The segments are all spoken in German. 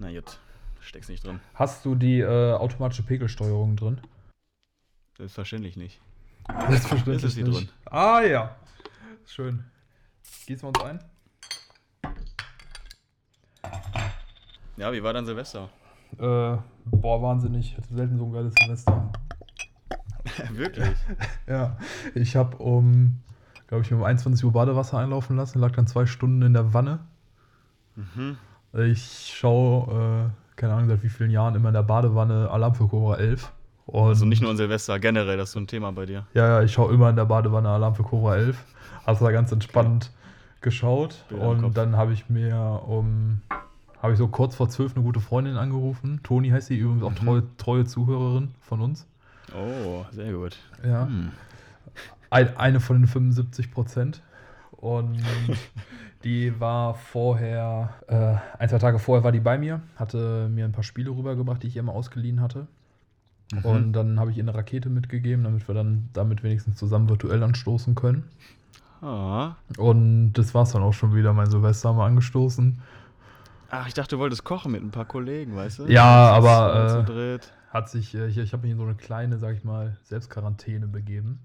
Na gut, steck's nicht drin. Hast du die äh, automatische Pegelsteuerung drin? Selbstverständlich nicht. Selbstverständlich. Ist sie nicht. drin. Ah ja. Schön. Gießen wir uns ein? Ja, wie war dein Silvester? Äh, boah, wahnsinnig. Ich hatte selten so ein geiles Semester. Wirklich? Ja, ich habe um, glaube ich, um 21 Uhr Badewasser einlaufen lassen, lag dann zwei Stunden in der Wanne. Mhm. Ich schaue, äh, keine Ahnung, seit wie vielen Jahren immer in der Badewanne Alarm für Cobra 11. Und Also nicht nur an Silvester, generell, das ist so ein Thema bei dir. Ja, ja, ich schaue immer in der Badewanne Alarm für Cobra 11. Hast da ganz entspannt geschaut. Bilder und dann habe ich mir um, habe ich so kurz vor 12 eine gute Freundin angerufen. Toni heißt sie übrigens auch Mhm. treue, treue Zuhörerin von uns. Oh, sehr gut. Ja. Hm. Ein, eine von den 75 Prozent. Und die war vorher, äh, ein, zwei Tage vorher war die bei mir, hatte mir ein paar Spiele rübergebracht, die ich ihr mal ausgeliehen hatte. Mhm. Und dann habe ich ihr eine Rakete mitgegeben, damit wir dann damit wenigstens zusammen virtuell anstoßen können. Ah. Und das war es dann auch schon wieder, mein Silvester haben wir angestoßen. Ach, ich dachte, du wolltest kochen mit ein paar Kollegen, weißt du? Ja, aber, äh. Hat sich, äh, ich, ich habe mich in so eine kleine, sag ich mal, Selbstquarantäne begeben.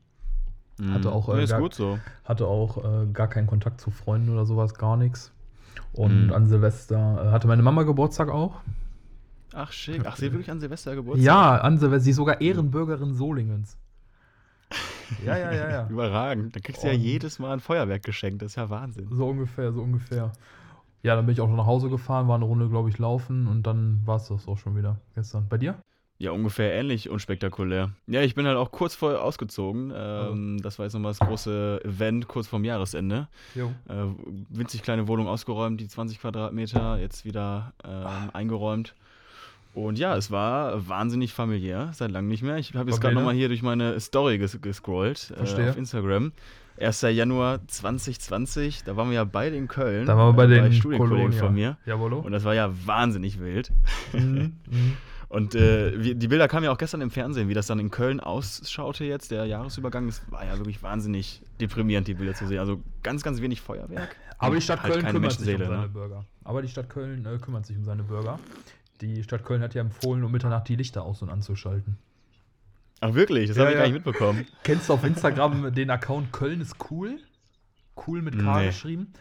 Mhm. hatte auch, äh, Nee, ist gar- gut so. Hatte auch äh, gar keinen Kontakt zu Freunden oder sowas, gar nichts. Und Mhm. an Silvester äh, hatte meine Mama Geburtstag auch. Ach, schick. Ach, sie hat wirklich an Silvester Geburtstag? Ja, an Silvester. Sie ist sogar Ehrenbürgerin Solingens. ja, ja, ja, ja. Überragend. Dann kriegst du ja jedes Mal ein Feuerwerk geschenkt. Das ist ja Wahnsinn. So ungefähr, so ungefähr. Ja, dann bin ich auch noch nach Hause gefahren, war eine Runde, glaube ich, laufen und dann war es das auch schon wieder gestern. Bei dir? Ja, ungefähr ähnlich unspektakulär. Ja, ich bin halt auch kurz vorher ausgezogen. Ähm, Das war jetzt nochmal das große Event kurz vorm Jahresende. Jo. Äh, winzig kleine Wohnung ausgeräumt, die 20 Quadratmeter, jetzt wieder ähm, eingeräumt. Und ja, es war wahnsinnig familiär, seit langem nicht mehr. Ich habe jetzt gerade nochmal hier durch meine Story ges gescrollt äh, auf Instagram. 1. Januar 2020, da waren wir ja beide in Köln. Da waren wir bei äh, den Studienkollegen Kolonia. von mir. Jawollo. Und das war ja wahnsinnig wild. Mhm, mhm. Und äh, die Bilder kamen ja auch gestern im Fernsehen, wie das dann in Köln ausschaute jetzt, der Jahresübergang. Das war ja wirklich wahnsinnig deprimierend, die Bilder zu sehen. Also ganz, ganz wenig Feuerwerk. Aber die Stadt halt Köln kümmert sich um seine ne? Bürger. Aber die Stadt Köln äh, kümmert sich um seine Bürger. Die Stadt Köln hat ja empfohlen, um Mitternacht die Lichter aus- und anzuschalten. Ach wirklich? Das Ja, habe ich ja. gar nicht mitbekommen. Kennst du auf Instagram den Account Köln ist cool? Cool mit K Nee. geschrieben.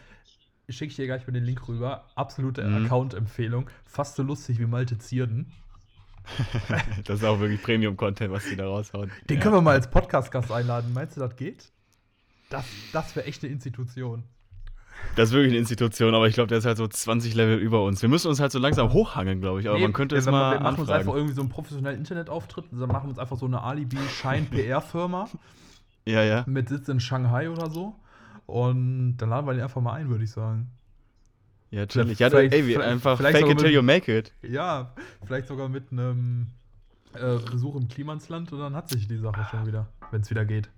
Schicke ich dir gleich mal den Link rüber. Absolute Mhm. Account-Empfehlung. Fast so lustig wie Malte Zierden. Das ist auch wirklich Premium-Content, was die da raushauen. Den ja. können wir mal als Podcast-Gast einladen. Meinst du, das geht? Das, das wäre echt eine Institution. Das ist wirklich eine Institution, aber ich glaube, der ist halt so 20 Level über uns. Wir müssen uns halt so langsam hochhangeln, glaube ich. Aber Nee, man könnte es wir, mal Wir machen uns einfach anfragen. irgendwie so einen professionellen Internetauftritt. Dann machen wir uns einfach so eine Alibi-Schein-PR-Firma Ja, ja. mit Sitz in Shanghai oder so. Und dann laden wir den einfach mal ein, würde ich sagen. Ja, chillig. Ja, Vielleicht- ey, wir einfach fake sogar it till mit- you make it. Ja, vielleicht sogar mit einem äh, Besuch im Klimansland und dann hat sich die Sache schon wieder, wenn es wieder geht.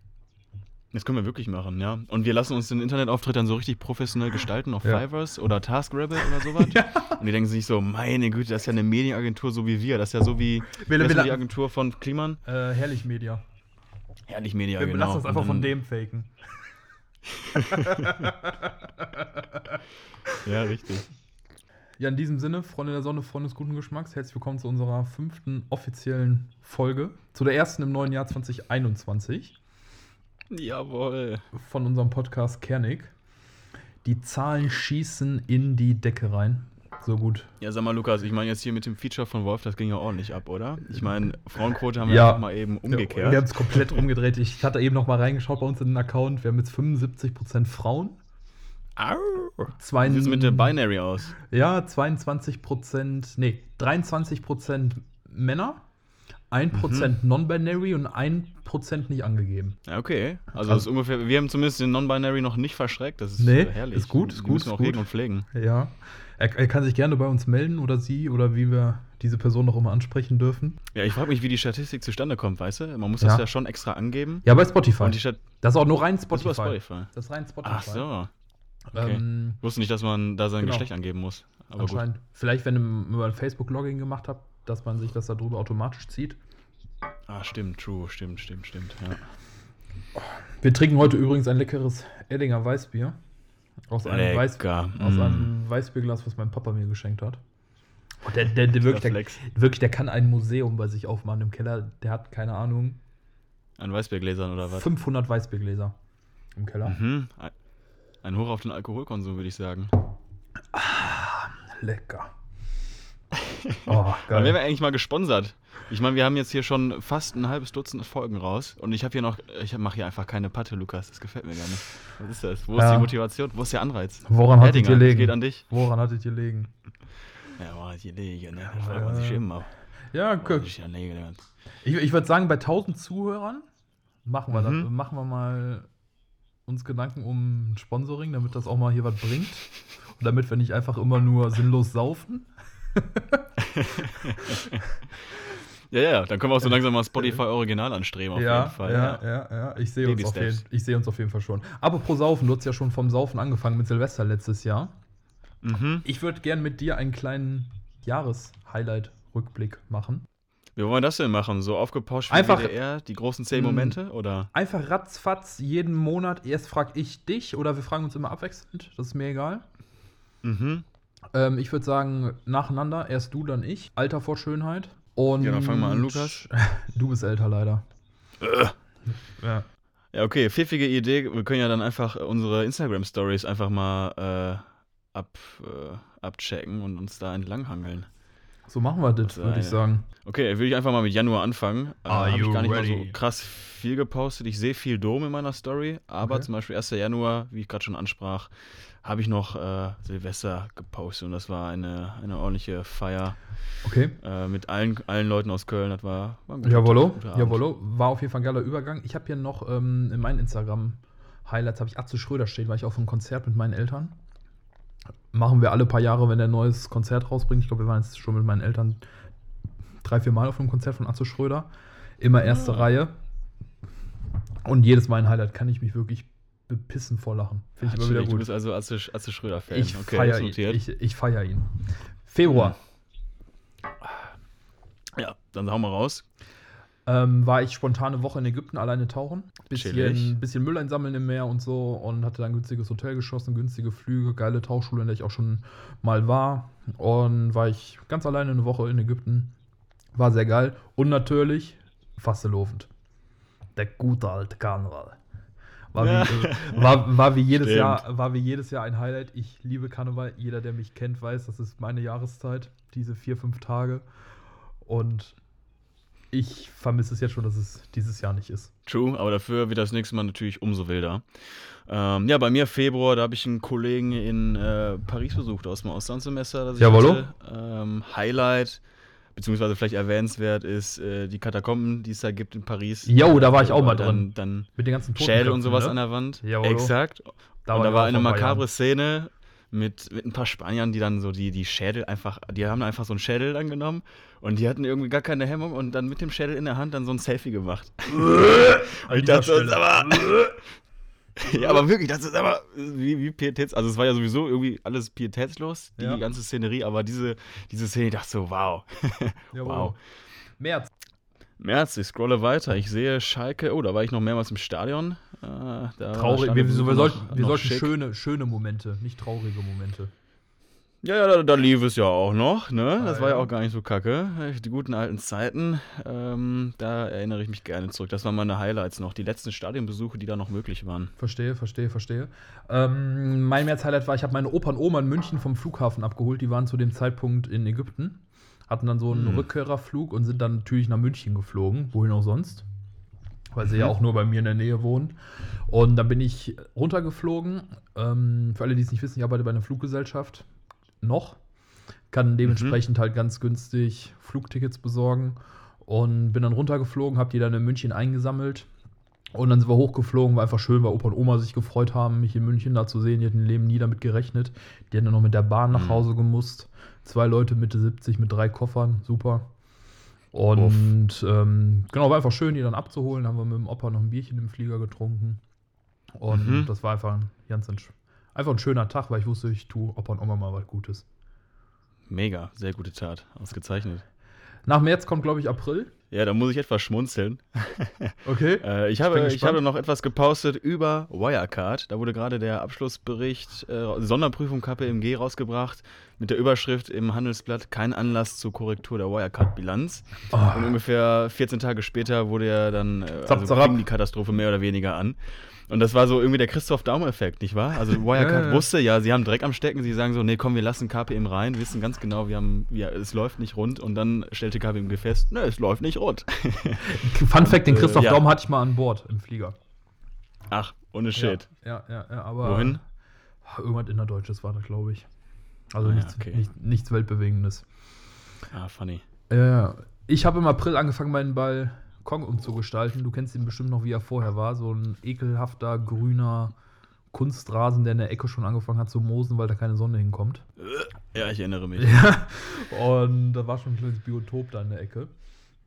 Das können wir wirklich machen, ja. Und wir lassen uns den Internetauftritt dann so richtig professionell gestalten auf Ja. Fivers oder TaskRabbit oder sowas. Und die denken sich so, meine Güte, das ist ja eine Medienagentur so wie wir. Das ist ja so wie wir, denn die Agentur von Kliman. äh, herrlich Media. Herrlich Media, wir genau. lassen uns einfach Und von dann- dem faken. Ja, richtig. Ja, in diesem Sinne, Freunde der Sonne, Freunde des guten Geschmacks, herzlich willkommen zu unserer fünften offiziellen Folge. Zu der ersten im neuen Jahr 2021 Jawohl. von unserem Podcast Kernig. Die Zahlen schießen in die Decke rein. So gut. Ja, sag mal, Lukas, ich meine jetzt hier mit dem Feature von Wolf, das ging ja ordentlich ab, oder? Ich meine, Frauenquote haben wir Ja. mal eben umgekehrt. Wir haben es komplett umgedreht. Ich hatte eben noch mal reingeschaut bei uns in den Account. Wir haben jetzt 75% Frauen. Au. Zwei, Wie sieht es mit der Binary aus? Ja, 22%, nee, 23% Männer, 1% Mhm. Non-Binary und 1% nicht angegeben. Ja, okay. Also, Also- das ist ungefähr, wir haben zumindest den Non-Binary noch nicht verschreckt. Das ist Nee, herrlich. ist gut, ist gut, müssen wir ist auch gut. hegen und pflegen. Ja. Er, er kann sich gerne bei uns melden oder sie oder wie wir diese Person noch immer ansprechen dürfen. Ja, ich frage mich, wie die Statistik zustande kommt, weißt du? Man muss das Ja. ja schon extra angeben. Ja, bei Spotify. Und die Stat das ist auch nur rein das Spotify. ist bei Spotify. Das ist rein Spotify. Ach so. Okay. Ähm, Ich wusste nicht, dass man da sein Genau. Geschlecht angeben muss. Aber gut. anscheinend. Vielleicht, wenn ihr über ein Facebook-Login gemacht habt, dass man sich das darüber automatisch zieht. Ah, stimmt, true, stimmt, stimmt, stimmt. Ja. Wir trinken heute übrigens ein leckeres Eddinger Weißbier. Aus einem, Weiß, aus Mm. einem Weißbierglas, was mein Papa mir geschenkt hat. Und der, der, der, wirklich, der, wirklich, der kann ein Museum bei sich aufmachen im Keller. Der hat, keine Ahnung, An Weißbiergläsern oder was? 500 Weißbiergläser im Keller. Mhm. Ein- Ein Hoch auf den Alkoholkonsum, würde ich sagen. Lecker. Oh, Dann wären wir eigentlich mal gesponsert. Ich meine, wir haben jetzt hier schon fast ein halbes Dutzend Folgen raus und ich habe hier noch, ich mache hier einfach keine Patte, Lukas. Das gefällt mir gar nicht. Was ist das? Wo ist Ja. die Motivation? Wo ist der Anreiz? Woran Erdinger, ihr das legen? geht an dich. Woran hattet ihr legen? Ja, war die Lege, ne? Das fragt man sich Ja. immer. Ja, ist die Lege, ne? Ich, ich würde sagen, bei 1000 Zuhörern machen wir, Mhm. das, machen wir mal uns Gedanken um ein Sponsoring, damit das auch mal hier was bringt. Und damit wir nicht einfach immer nur sinnlos saufen. Ja, ja, dann können wir auch so langsam mal Spotify Original anstreben, auf ja, jeden Fall. ja, ja, ja. Ich sehe uns, auf jeden- ich sehe uns auf jeden Fall schon. Aber pro Saufen, du hast ja schon vom Saufen angefangen mit Silvester letztes Jahr. Mhm. Ich würde gern mit dir einen kleinen Jahres-Highlight-Rückblick machen. Wie wollen wir das denn machen? So aufgepauscht wie Einfach- WDR, die großen zehn. Momente? Oder? Einfach ratzfatz jeden Monat. Erst frage ich dich oder wir fragen uns immer abwechselnd. Das ist mir egal. Mhm. Ähm, ich würde sagen, nacheinander. Erst du, dann ich. Alter vor Schönheit. Und Ja, dann fang mal an, Lukas. Du bist älter leider. Ja. Ja, okay, pfiffige Idee. Wir können ja dann einfach unsere Instagram-Stories einfach mal äh, ab, äh, abchecken und uns da entlanghangeln. So machen wir das, würde ich sagen. Okay, würde ich einfach mal mit Januar anfangen. Äh, Are Hab ich gar nicht mal ready? so krass viel gepostet. Ich sehe viel Dom in meiner Story, aber Okay. zum Beispiel 1. Januar, wie ich gerade schon ansprach, habe ich noch äh, Silvester gepostet und das war eine, eine ordentliche Feier Okay. äh, mit allen, allen Leuten aus Köln. Das war, war ein guter Jawollo, guter jawollo. War auf jeden Fall ein geiler Übergang. Ich habe hier noch ähm, in meinen Instagram-Highlights habe ich Atze Schröder stehen, weil ich auf einem Konzert mit meinen Eltern. Machen wir alle paar Jahre, wenn er ein neues Konzert rausbringt. Ich glaube, wir waren jetzt schon mit meinen Eltern drei, vier Mal auf einem Konzert von Atze Schröder. Immer erste Ah. Reihe. Und jedes Mal ein Highlight kann ich mich wirklich bepissen vor Lachen. Finde ich Ah, immer wieder chillig. Du gut. bist also Atze, Atze Schröder-Fan. Ich okay, feiere ihn. Ich, ich feier ihn. Februar. ja, dann hauen wir raus. Ähm, war ich spontane Woche in Ägypten alleine tauchen. Bisschen, Chillig. bisschen Müll einsammeln im Meer und so und hatte dann ein günstiges Hotel geschossen, günstige Flüge, geile Tauchschule, in der ich auch schon mal war. Und war ich ganz alleine eine Woche in Ägypten. War sehr geil. Und natürlich fastelofend. Der gute alte Karneval. War wie, Ja. äh, war, war, wie jedes Stimmt. Jahr, war wie jedes Jahr ein Highlight. Ich liebe Karneval. Jeder, der mich kennt, weiß, das ist meine Jahreszeit. Diese vier, fünf Tage. Und ich vermisse es jetzt schon, dass es dieses Jahr nicht ist. True, aber dafür wird das nächste Mal natürlich umso wilder. Ähm, ja, bei mir Februar, da habe ich einen Kollegen in äh, Paris besucht aus dem Auslandssemester. Das Jawollo. hatte. Ähm, Highlight, beziehungsweise vielleicht erwähnenswert, ist äh, die Katakomben, die es da gibt in Paris. Jo, da war ich auch mal dann, drin. Dann Mit den ganzen Schädel und sowas ne? an der Wand. Jawollo. Exakt. Da und war da war eine makabre. Szene mit, mit ein paar Spaniern, die dann so die, die Schädel einfach, die haben einfach so einen Schädel dann genommen und die hatten irgendwie gar keine Hemmung und dann mit dem Schädel in der Hand dann so ein Selfie gemacht. und ich dachte, das aber. ja, aber wirklich, das ist aber wie, wie Pietäts. Also, es war ja sowieso irgendwie alles pietätslos, die Ja. ganze Szenerie, aber diese, diese Szene, ich dachte so, wow. Wow. März. März, ich scrolle weiter. Ich sehe Schalke. Oh, da war ich noch mehrmals im Stadion. Äh, Traurig. Wir, wir, Stadionbesuch wir sollten, noch- wir noch sollten schöne, schöne Momente, nicht traurige Momente. Ja, ja, da, da lief es ja auch noch, ne? Das war ja ja. auch gar nicht so kacke. Die guten alten Zeiten, ähm, da erinnere ich mich gerne zurück. Das waren meine Highlights noch, die letzten Stadionbesuche, die da noch möglich waren. Verstehe, verstehe, verstehe. Ähm, mein März-Highlight war, ich habe meine Opa und Oma in München vom Flughafen abgeholt. Die waren zu dem Zeitpunkt in Ägypten, hatten dann so einen Hm. Rückkehrerflug und sind dann natürlich nach München geflogen, wohin auch sonst. Weil sie Mhm. ja auch nur bei mir in der Nähe wohnen. Und dann bin ich runtergeflogen. Ähm, für alle, die es nicht wissen, ich arbeite bei einer Fluggesellschaft. Noch. Kann dementsprechend halt ganz günstig Flugtickets besorgen. Und bin dann runtergeflogen, habe die dann in München eingesammelt. Und dann sind wir hochgeflogen, war einfach schön, weil Opa und Oma sich gefreut haben, mich in München da zu sehen. Die hatten im Leben nie damit gerechnet. Die hatten dann noch mit der Bahn nach Mhm. Hause gemusst. Zwei Leute Mitte 70 mit drei Koffern, super. Und ähm, genau, war einfach schön, die dann abzuholen. Haben wir mit dem Opa noch ein Bierchen im Flieger getrunken. Und Mhm. das war einfach ein ganz einfach ein schöner Tag, weil ich wusste, ich tue Opa und Oma mal was Gutes. Mega, sehr gute Tat, ausgezeichnet. Nach März kommt, glaube ich, April. Ja, da muss ich etwas schmunzeln. Okay. Äh, ich, habe, ich habe noch etwas gepostet über Wirecard. Da wurde gerade der Abschlussbericht äh, Sonderprüfung KPMG rausgebracht mit der Überschrift im Handelsblatt kein Anlass zur Korrektur der Wirecard-Bilanz. Ah. Und ungefähr 14 Tage später wurde ja dann äh, also die Katastrophe mehr oder weniger an. Und das war so irgendwie der Christoph Daum-Effekt, nicht wahr? Also Wirecard Ja, ja. wusste ja, sie haben Dreck am Stecken, sie sagen so, nee, komm, wir lassen KPM rein, wissen ganz genau, wir haben, wir, es läuft nicht rund und dann stellte KPM fest, nee, es läuft nicht rund. Fun Fact: Den äh, Christoph ja. Daum hatte ich mal an Bord im Flieger. Ach, ohne Shit. Ja, ja, ja, aber. Wohin? Irgendwas Innerdeutsches war das, glaube ich. Also Ah, ja, nichts, okay. nicht, nichts Weltbewegendes. Ah, funny. Ja, ich habe im April angefangen, meinen Balkon umzugestalten. Du kennst ihn bestimmt noch, wie er vorher war. So ein ekelhafter, grüner Kunstrasen, der in der Ecke schon angefangen hat zu moosen, weil da keine Sonne hinkommt. Ja, ich erinnere mich. Ja. Und da war schon ein kleines Biotop da in der Ecke.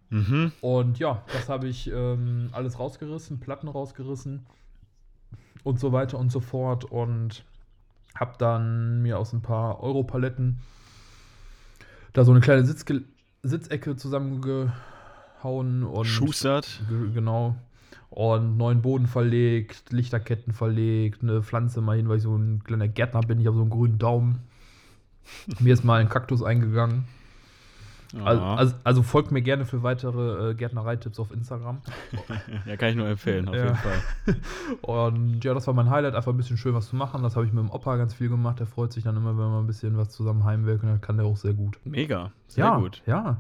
Mhm. Und ja, das habe ich ähm, alles rausgerissen, Platten rausgerissen und so weiter und so fort. Und habe dann mir aus ein paar Europaletten da so eine kleine Sitzge Sitzecke zusammengehauen und Schustert. Ge- Genau. Und neuen Boden verlegt, Lichterketten verlegt, eine Pflanze mal hin, weil ich so ein kleiner Gärtner bin. Ich habe so einen grünen Daumen. Mir ist mal ein Kaktus eingegangen. Also, also, also folgt mir gerne für weitere äh, Gärtnereitipps auf Instagram. ja, kann ich nur empfehlen, auf Ja. jeden Fall. Und ja, das war mein Highlight, einfach ein bisschen schön was zu machen. Das habe ich mit dem Opa ganz viel gemacht. Der freut sich dann immer, wenn wir ein bisschen was zusammen heimwirken. Das kann der auch sehr gut. Mega. Sehr ja, gut. Ja.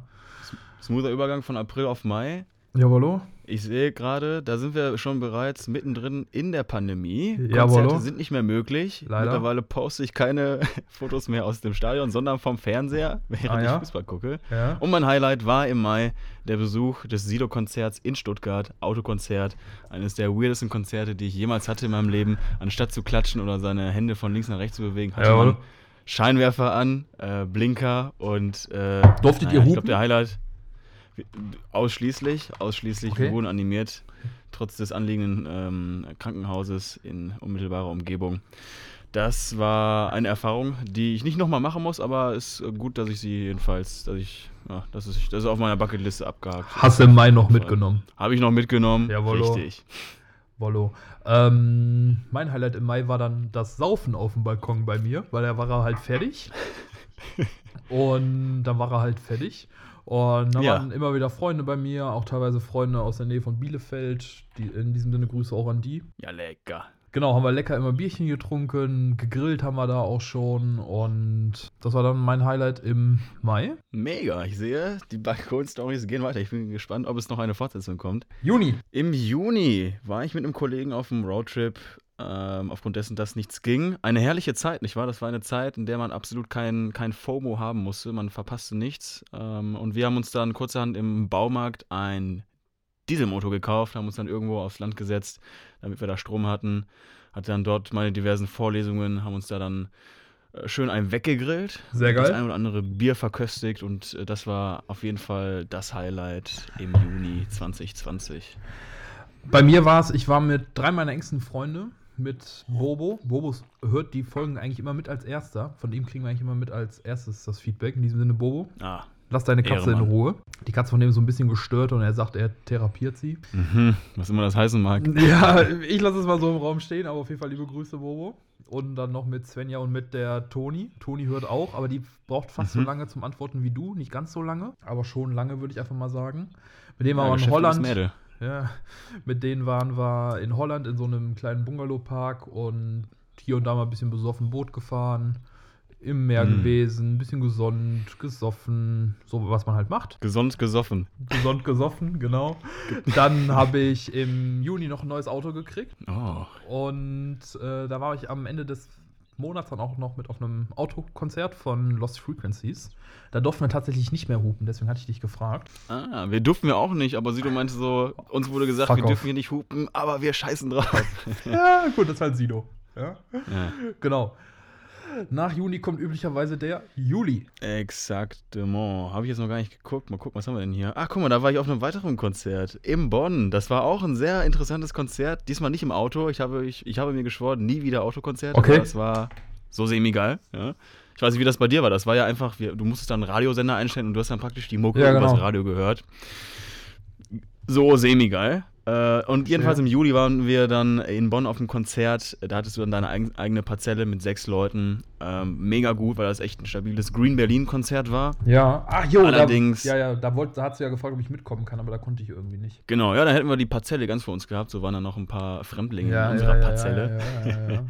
Smoother Übergang von April auf Mai. Jawollo. Ich sehe gerade, da sind wir schon bereits mittendrin in der Pandemie. Jawollo. Konzerte sind nicht mehr möglich. Leider. Mittlerweile poste ich keine Fotos mehr aus dem Stadion, sondern vom Fernseher, während Ah, ja? ich Fußball gucke. Ja. Und mein Highlight war im Mai der Besuch des Sido-Konzerts in Stuttgart, Autokonzert. Eines der weirdesten Konzerte, die ich jemals hatte in meinem Leben. Anstatt zu klatschen oder seine Hände von links nach rechts zu bewegen, hatte Jawohl. man Scheinwerfer an, äh, Blinker und äh, Durftet naja, ihr Ich hupen? glaube, der Highlight ausschließlich, ausschließlich, Okay. wir wurden animiert, trotz des anliegenden ähm, Krankenhauses in unmittelbarer Umgebung. Das war eine Erfahrung, die ich nicht nochmal machen muss, aber es ist gut, dass ich sie jedenfalls, dass ich, ja, dass ich, das ist auf meiner Bucketliste abgehakt. Hast du im Mai noch mitgenommen. Habe ich noch mitgenommen. Jawollo. Richtig. Wollo. Ähm, mein Highlight im Mai war dann das Saufen auf dem Balkon bei mir, weil da war er halt fertig. Und dann war er halt fertig. Und da Ja. waren immer wieder Freunde bei mir, auch teilweise Freunde aus der Nähe von Bielefeld. Die, in diesem Sinne Grüße auch an die. Ja, lecker. Genau, haben wir lecker immer Bierchen getrunken, gegrillt haben wir da auch schon. Und das war dann mein Highlight im Mai. Mega. Ich sehe, die Balkon-Stories gehen weiter. Ich bin gespannt, ob es noch eine Fortsetzung kommt. Juni. Im Juni war ich mit einem Kollegen auf einem Roadtrip, ähm, aufgrund dessen, dass nichts ging. Eine herrliche Zeit, nicht wahr? Das war eine Zeit, in der man absolut kein, kein FOMO haben musste. Man verpasste nichts. Ähm, und wir haben uns dann kurzerhand im Baumarkt ein Dieselmotor gekauft, haben uns dann irgendwo aufs Land gesetzt, damit wir da Strom hatten. Hatte dann dort meine diversen Vorlesungen, haben uns da dann äh, schön einen weggegrillt. Sehr Das geil. ein oder andere Bier verköstigt und äh, das war auf jeden Fall das Highlight im Juni 2020. Bei mir war es, ich war mit drei meiner engsten Freunde, mit Bobo. Bobo hört die Folgen eigentlich immer mit als erster. Von ihm kriegen wir eigentlich immer mit als erstes das Feedback. In diesem Sinne, Bobo, Ah, lass deine Katze Ehrenmann. in Ruhe. Die Katze von dem ist so ein bisschen gestört und er sagt, er therapiert sie. mhm, was immer das heißen mag. Ja, ich lasse es mal so im Raum stehen, aber auf jeden Fall liebe Grüße, Bobo. Und dann noch mit Svenja und mit der Toni. Toni hört auch, aber die braucht fast so Mhm. lange zum Antworten wie du. Nicht ganz so lange, aber schon lange, würde ich einfach mal sagen. Mit dem waren Ja, wir in Holland. Mädel. Ja, mit denen waren wir in Holland in so einem kleinen Bungalowpark und hier und da mal ein bisschen besoffen Boot gefahren, im Meer Hm. gewesen, ein bisschen gesonnt, gesoffen, so was man halt macht. Gesund gesoffen. Gesund gesoffen, genau. Dann habe ich im Juni noch ein neues Auto gekriegt Oh, und äh, da war ich am Ende des Monats dann auch noch mit auf einem Autokonzert von Lost Frequencies. Da durften wir tatsächlich nicht mehr hupen, deswegen hatte ich dich gefragt. ah, wir durften wir auch nicht, aber Sido meinte so, uns wurde gesagt, Fuck wir off. dürfen hier nicht hupen, aber wir scheißen drauf. Ja, gut, das ist halt Sido. Ja. ja. Genau. Nach Juni kommt üblicherweise der Juli. Exaktement. Habe ich jetzt noch gar nicht geguckt. Mal gucken, was haben wir denn hier? Ach, guck mal, da war ich auf einem weiteren Konzert in Bonn. Das war auch ein sehr interessantes Konzert. Diesmal nicht im Auto. Ich habe, ich, ich habe mir geschworen, nie wieder Autokonzert. Okay. Das war so semi-geil. Ja. Ich weiß nicht, wie das bei dir war. Das war ja einfach, du musstest dann einen Radiosender einstellen und du hast dann praktisch die Mucke Ja, genau. Radio gehört. so semi-geil. Äh, und jedenfalls im Juli waren wir dann in Bonn auf dem Konzert. Da hattest du dann deine eig eigene Parzelle mit sechs Leuten. Ähm, mega gut, weil das echt ein stabiles Green Berlin-Konzert war. Ja, ach jo, Allerdings- Da, ja, ja, da, wollt, da hat sie ja gefragt, ob ich mitkommen kann, aber da konnte ich irgendwie nicht. Genau, ja, da hätten wir die Parzelle ganz für uns gehabt. So waren dann noch ein paar Fremdlinge in unserer Parzelle.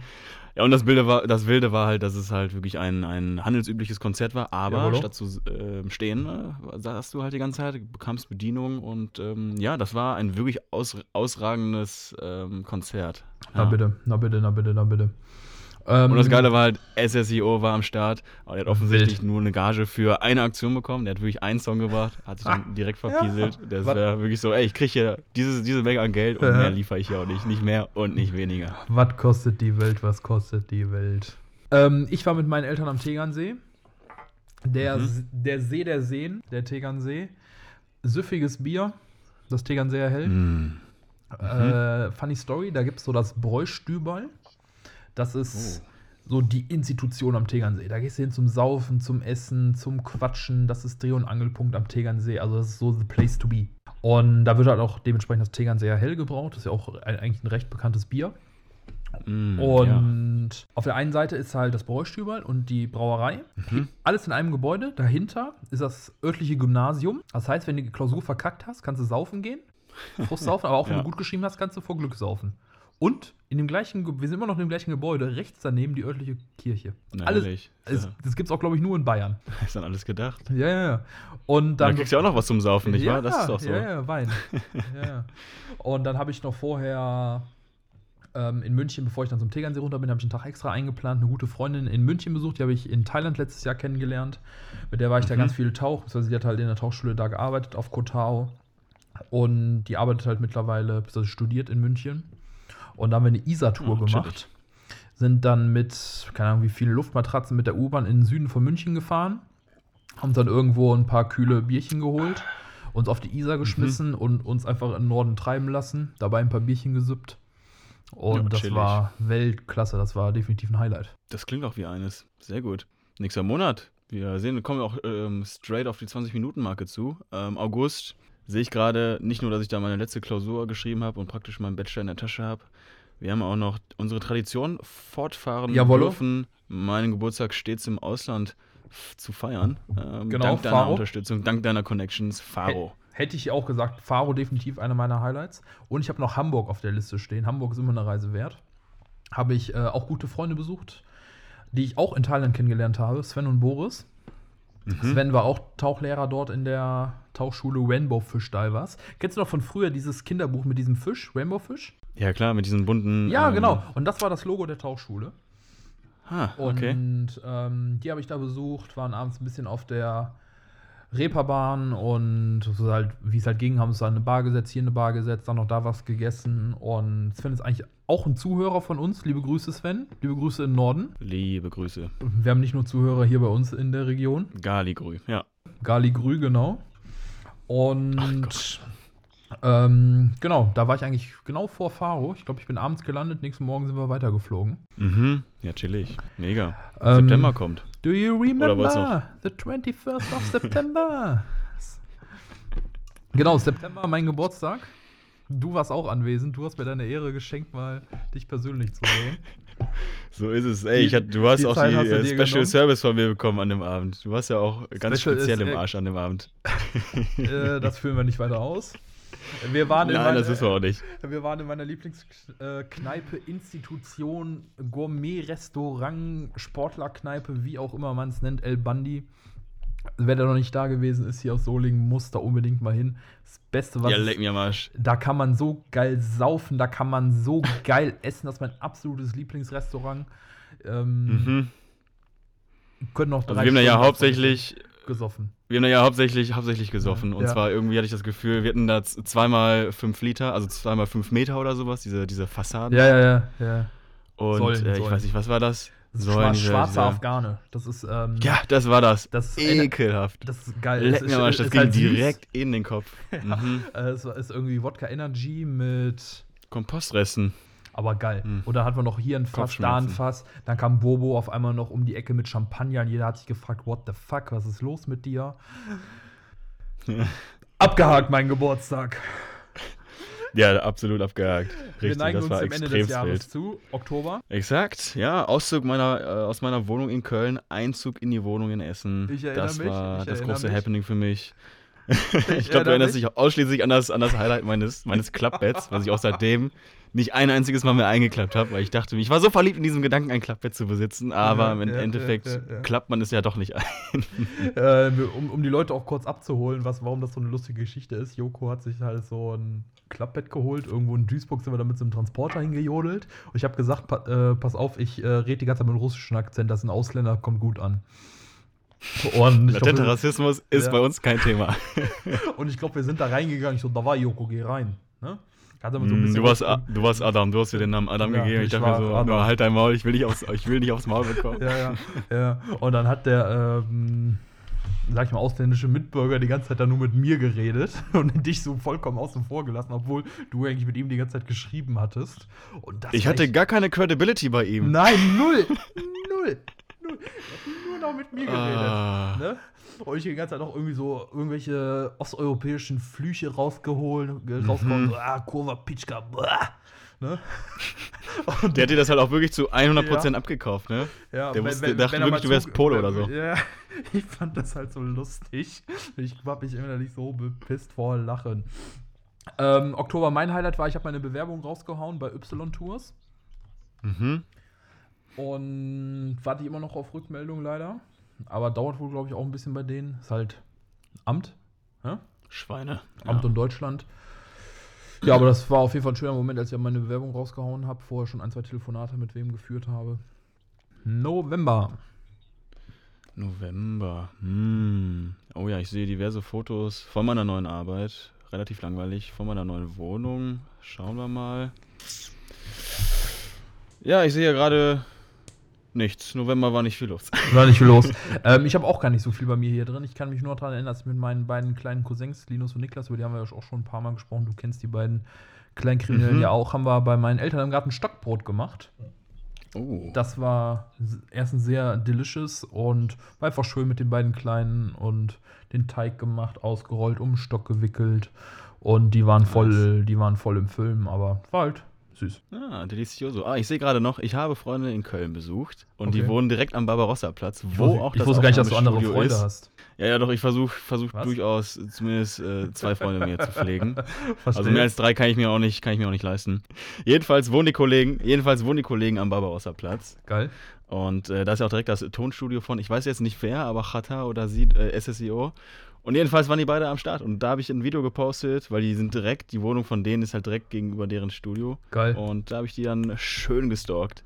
Ja, ja, ja, ja. Ja, und das, Bilde war, das Wilde war halt, dass es halt wirklich ein, ein handelsübliches Konzert war, aber Jawollo. statt zu äh, stehen, äh, saßt du halt die ganze Zeit, bekamst Bedienung und ähm, ja, das war ein wirklich aus, ausragendes ähm, Konzert. Na Ja. bitte, na bitte, na bitte, na bitte. Ähm, Und das Geile war halt, SSIO war am Start, aber der hat offensichtlich Wild. nur eine Gage für eine Aktion bekommen. Der hat wirklich einen Song gebracht, hat sich dann direkt verpieselt. Das Was- wäre wirklich so, ey, ich kriege hier diese, diese Menge an Geld und Ja. mehr liefere ich hier auch nicht. Nicht mehr und nicht weniger. Was kostet die Welt? Was kostet die Welt? Ähm, ich war mit meinen Eltern am Tegernsee. Der, Mhm. Der See der Seen, der Tegernsee. Süffiges Bier, das Tegernseer Hell. Mm. Äh, funny Story, da gibt es so das Bräustüberl. Das ist so die Institution am Tegernsee. Da gehst du hin zum Saufen, zum Essen, zum Quatschen. Das ist Dreh- und Angelpunkt am Tegernsee. Also das ist so the place to be. Und da wird halt auch dementsprechend das Tegernseer Hell gebraut. Das ist ja auch ein, eigentlich ein recht bekanntes Bier. Mm, ja. Und auf der einen Seite ist halt das Bräustüberl und die Brauerei. Mhm. Alles in einem Gebäude. Dahinter ist das örtliche Gymnasium. Das heißt, wenn du die Klausur verkackt hast, kannst du saufen gehen. Frust saufen, aber auch wenn Ja. du gut geschrieben hast, kannst du vor Glück saufen. Und in dem gleichen, wir sind immer noch in dem gleichen Gebäude, rechts daneben die örtliche Kirche. Na, alles, ehrlich. es, Ja. das gibt es auch, glaube ich, nur in Bayern. Ist dann alles gedacht. Ja, ja, ja. Und Da dann. kriegst du ja auch noch was zum Saufen, nicht ja, wahr? Das ist doch so. Ja, ja, Wein. ja. Und dann habe ich noch vorher ähm, in München, bevor ich dann zum Tegernsee runter bin, habe ich einen Tag extra eingeplant, eine gute Freundin in München besucht. Die habe ich in Thailand letztes Jahr kennengelernt. Mit der war ich da Mhm. ganz viel tauchen. Also sie hat halt in der Tauchschule da gearbeitet, auf Koh Tao. Und die arbeitet halt mittlerweile, also studiert in München. Und da haben wir eine Isar-Tour Oh, gemacht. chillig. Sind dann mit, keine Ahnung, wie viele Luftmatratzen mit der U-Bahn in den Süden von München gefahren. Haben dann irgendwo ein paar kühle Bierchen geholt, uns auf die Isar geschmissen und uns einfach in den Norden treiben lassen. Dabei ein paar Bierchen gesüppt. Und Ja, das war Weltklasse. Das war definitiv ein Highlight. Das klingt auch wie eines. Sehr gut. Nächster Monat. Wir sehen, wir kommen auch ähm, straight auf die 20-Minuten-Marke zu. Ähm, August sehe ich gerade nicht nur, dass ich da meine letzte Klausur geschrieben habe und praktisch meinen Bachelor in der Tasche habe. Wir haben auch noch unsere Tradition fortfahren Jawollo. dürfen, meinen Geburtstag stets im Ausland zu feiern. Ähm, Genau, dank deiner Faro. Unterstützung, dank deiner Connections. Faro. Hätte ich auch gesagt, Faro definitiv einer meiner Highlights. Und ich habe noch Hamburg auf der Liste stehen. Hamburg ist immer eine Reise wert. Habe ich äh, auch gute Freunde besucht, die ich auch in Thailand kennengelernt habe, Sven und Boris. Mhm. Sven war auch Tauchlehrer dort in der Tauchschule Rainbow Fish Divers. Kennst du noch von früher dieses Kinderbuch mit diesem Fisch, Rainbow Fish? Ja, klar, mit diesen bunten. Ja, ähm, genau. Und das war das Logo der Tauchschule. Ah, Und okay. ähm, die habe ich da besucht, waren abends ein bisschen auf der Reeperbahn und so halt, wie es halt ging, haben uns da in eine Bar gesetzt, hier in eine Bar gesetzt, dann noch da was gegessen. Und Sven ist eigentlich auch ein Zuhörer von uns. Liebe Grüße, Sven. Liebe Grüße im Norden. Liebe Grüße. Wir haben nicht nur Zuhörer hier bei uns in der Region. Galigrü, ja. Gali Grü, genau. Und. Ähm, genau, da war ich eigentlich genau vor Faro. Ich glaube, ich bin abends gelandet, nächsten Morgen sind wir weitergeflogen. Mhm. Ja, chillig. Mega. Ähm, September kommt. Do you remember the 21st of September? genau, September, mein Geburtstag. Du warst auch anwesend. Du hast mir deine Ehre geschenkt, mal dich persönlich zu sehen. So ist es. Ey, Die- ich hat, du hast die auch Zeit die hast äh, Special genommen. Service von mir bekommen an dem Abend. Du warst ja auch ganz Special speziell ist, im Arsch an dem Abend. äh, das führen wir nicht weiter aus. Wir waren in, Nein, meine- das wir auch nicht. wir waren in meiner Lieblingskneipe, Institution, Gourmet-Restaurant, Sportlerkneipe, wie auch immer man es nennt, El Bandi. Wer da noch nicht da gewesen ist, hier aus Solingen, muss da unbedingt mal hin. Das Beste, was Ja, leck mir am Arsch. Da kann man so geil saufen, da kann man so geil essen. Das ist mein absolutes Lieblingsrestaurant. Ähm, Mhm. Können noch Also drei wir haben da ja hauptsächlich, gesoffen. Wir haben ja hauptsächlich, hauptsächlich gesoffen. Und Ja. zwar irgendwie hatte ich das Gefühl, wir hatten da zweimal fünf Liter, also zweimal fünf Meter oder sowas, diese, diese Fassaden. Ja, ja, ja. ja. Und Säulen, äh, ich Säulen. weiß nicht, was war das? Diese- schwarze diese- Afghane. Das ist, ähm, Ja, das war das. das Ekelhaft. das ist geil. Leck mir Arsch, das ist ging halt süß. direkt in den Kopf. Mhm. Äh, Es ist irgendwie Wodka Energy mit. Kompostresten. Aber geil. Hm. Und dann hatten wir noch hier ein Fass, da ein. Fass. Dann kam Bobo auf einmal noch um die Ecke mit Champagner und jeder hat sich gefragt, what the fuck, was ist los mit dir? Abgehakt, mein Geburtstag. Ja, absolut abgehakt. Wir Richtig, neigen das uns war dem Ende des extrem Jahres wild. zu, Oktober. Exakt, ja. Auszug meiner, äh, aus meiner Wohnung in Köln, Einzug in die Wohnung in Essen. Ich erinnere das mich, war ich das große mich. Happening für mich. Ich ich glaube, du erinnerst dich ausschließlich an das, an das Highlight meines, meines Klappbetts, was ich auch seitdem nicht ein einziges Mal mehr eingeklappt habe, weil ich dachte, ich war so verliebt in diesem Gedanken, ein Klappbett zu besitzen, aber Ja, im ja, Endeffekt ja, klappt man es ja doch nicht ein. Äh, um, um die Leute auch kurz abzuholen, was, warum das so eine lustige Geschichte ist. Joko hat sich halt so ein Klappbett geholt. Irgendwo in Duisburg sind wir da mit so einem Transporter hingejodelt. Und ich habe gesagt, pa äh, pass auf, ich äh, rede die ganze Zeit mit einem russischen Akzent, das ist ein Ausländer, kommt gut an. Und ich Latenter glaube, Rassismus ist bei uns kein Thema. und ich glaub, wir sind da reingegangen. Ich so, da war Joko, geh rein. Ne? Hat damit so ein bisschen du, warst, du warst Adam, du hast dir den Namen Adam Ja, gegeben. Ich ich dachte mir so, Adam. halt dein Maul, ich will nicht aufs, ich will nicht aufs Maul bekommen. Ja, ja, ja. Und dann hat der, ähm, sag ich mal, ausländische Mitbürger die ganze Zeit da nur mit mir geredet und dich so vollkommen außen vor gelassen, obwohl du eigentlich mit ihm die ganze Zeit geschrieben hattest. Und das Ich hatte gar keine Credibility bei ihm. Nein, null. null. Null. Noch mit mir geredet. Ah. Ne? Und ich die ganze Zeit auch irgendwie so irgendwelche osteuropäischen Flüche rausgeholt, Mhm. so, ah, Kurva Pitschka, blah. Ne? Und Der hat dir das halt auch wirklich zu 100% abgekauft, ne? Ja, Der wusste- dachte er wirklich, du wärst Polo oder so. Ja, ich fand das halt so lustig. Ich hab mich immer nicht so bepisst vor Lachen. Ähm, Oktober, mein Highlight war, ich habe meine Bewerbung rausgehauen bei Y-Tours Mhm. Und warte immer noch auf Rückmeldung leider. Aber dauert wohl, glaube ich, auch ein bisschen bei denen. Ist halt Amt. Ja? Schweine. Amt ja. und Deutschland. Ja, aber das war auf jeden Fall ein schöner Moment, als ich meine Bewerbung rausgehauen habe. Vorher schon ein, zwei Telefonate mit wem geführt habe. November. November. Hm. Oh ja, ich sehe diverse Fotos von meiner neuen Arbeit. Relativ langweilig. Von meiner neuen Wohnung. Schauen wir mal. Ja, ich sehe ja gerade nichts. November war nicht viel los. War nicht viel los. ähm, ich habe auch gar nicht so viel bei mir hier drin. Ich kann mich nur daran erinnern, dass ich mit meinen beiden kleinen Cousins, Linus und Niklas, über die haben wir ja auch schon ein paar Mal gesprochen. Du kennst die beiden Kleinkriminellen Mhm. ja auch, haben wir bei meinen Eltern im Garten Stockbrot gemacht. Oh. Das war erstens sehr delicious und war einfach schön mit den beiden Kleinen und den Teig gemacht, ausgerollt, um den Stock gewickelt. Und die waren voll, die waren voll im Film, aber war halt süß. Ah, delicioso. Ah, ich sehe gerade noch, ich habe Freunde in Köln besucht und Okay. die wohnen direkt am Barbarossa-Platz, wo wusste- auch ich das wusste gar nicht, dass du andere Freunde ist. hast. Ja, ja, doch, ich versuche versuch durchaus zumindest äh, zwei Freunde mir zu pflegen. Verstehe. Also mehr als drei kann ich mir auch nicht, kann ich mir auch nicht leisten. Jedenfalls wohnen die Kollegen, jedenfalls wohnen die Kollegen am Barbarossa-Platz. Geil. Und äh, da ist ja auch direkt das Tonstudio von, ich weiß jetzt nicht wer, aber Chata oder sie, äh, SSIO. Und jedenfalls waren die beide am Start. Und da habe ich ein Video gepostet, weil die sind direkt, die Wohnung von denen ist halt direkt gegenüber deren Studio. Geil. Und da habe ich die dann schön gestalkt.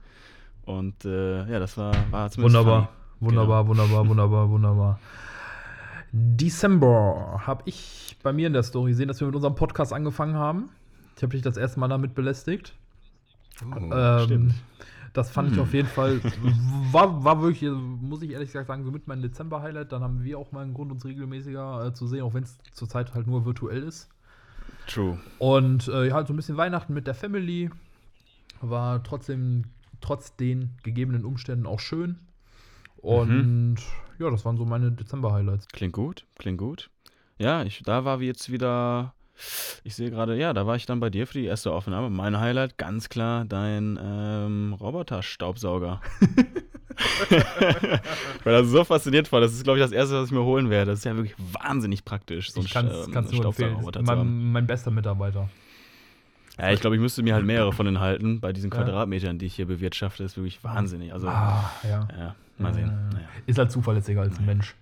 Und äh, ja, das war, war zumindest Wunderbar. funny. Wunderbar, wunderbar, wunderbar, wunderbar. Dezember habe ich bei mir in der Story gesehen, dass wir mit unserem Podcast angefangen haben. Ich habe dich das erste Mal damit belästigt. Oh, Ähm, stimmt. Das fand ich Hm. auf jeden Fall, war, war wirklich, muss ich ehrlich gesagt sagen, so mit meinem Dezember-Highlight. Dann haben wir auch mal einen Grund, uns regelmäßiger äh, zu sehen, auch wenn es zurzeit halt nur virtuell ist. True. Und äh, ja, halt so ein bisschen Weihnachten mit der Family. War trotzdem, trotz den gegebenen Umständen auch schön. Und ja, das waren so meine Dezember-Highlights. Klingt gut, klingt gut. Ja, ich, da war wir jetzt wieder. Ich sehe gerade, ja, da war ich dann bei dir für die erste Aufnahme. Mein Highlight, ganz klar, dein ähm, Roboter-Staubsauger. Weil das so fasziniert war. Das ist, glaube ich, das erste, was ich mir holen werde. Das ist ja wirklich wahnsinnig praktisch, so ein ich kann es ähm. Staubsaugerroboter zu haben. Mein, bester Mitarbeiter. Ja, ich glaube, ich müsste mir halt mehrere von denen halten. Bei diesen Ja. Quadratmetern, die ich hier bewirtschafte, ist wirklich wahnsinnig. Also, Ah, ja. ja, mal sehen. Ja. Naja. Ist halt zuverlässiger als ein Mensch.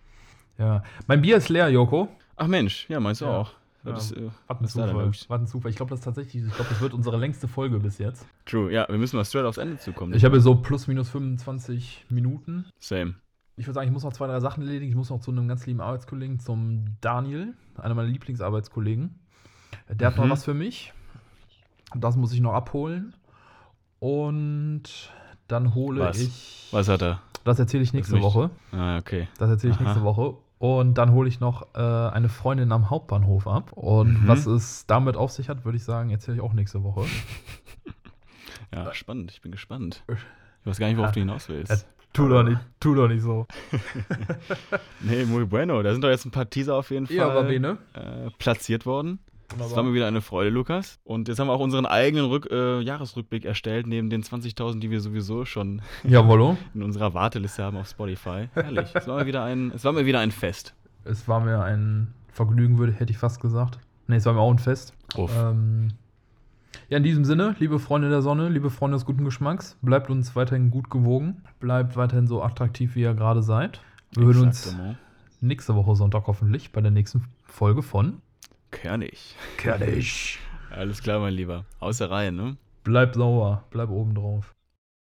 Ja. Mein Bier ist leer, Joko. Ach Mensch, ja, meinst du Ja. auch? Das Ja. ist, äh, Was ein Zufall. los? Was ein Zufall. Ich glaube, das ist tatsächlich, ich glaube, das wird unsere längste Folge bis jetzt. True, ja, wir müssen mal straight aufs Ende zukommen. Ich habe so plus minus 25 Minuten. Same. Ich würde sagen, ich muss noch zwei, drei Sachen erledigen. Ich muss noch zu einem ganz lieben Arbeitskollegen, zum Daniel, einer meiner Lieblingsarbeitskollegen. Der hat Mhm. noch was für mich. Das muss ich noch abholen. Und dann hole Was? ich. Was hat er? Das erzähle ich nächste Woche. Ah, okay. Das erzähle ich Aha. nächste Woche. Und dann hole ich noch äh, eine Freundin am Hauptbahnhof ab. Und Mhm. was es damit auf sich hat, würde ich sagen, erzähle ich auch nächste Woche. Ja, spannend. Ich bin gespannt. Ich weiß gar nicht, worauf du hinaus willst. Äh, Tu doch nicht, tu doch nicht so. Nee, muy bueno. Da sind doch jetzt ein paar Teaser auf jeden Fall Ja, aber Bene. äh, platziert worden. Es war mir wieder eine Freude, Lukas. Und jetzt haben wir auch unseren eigenen Rück äh, Jahresrückblick erstellt, neben den 20.000, die wir sowieso schon Jawollo. in unserer Warteliste haben auf Spotify. Herrlich. Es war mir wieder ein, es war mir wieder ein Fest. Es war mir ein Vergnügen, würde, hätte ich fast gesagt. Nee, es war mir auch ein Fest. Ähm, ja, in diesem Sinne, liebe Freunde der Sonne, liebe Freunde des guten Geschmacks, bleibt uns weiterhin gut gewogen, bleibt weiterhin so attraktiv, wie ihr gerade seid. Wir hören uns nächste Woche Sonntag hoffentlich bei der nächsten Folge von Körnig. Kernig. Alles klar, mein Lieber. Außer Reihe, ne? Bleib sauer, bleib oben drauf.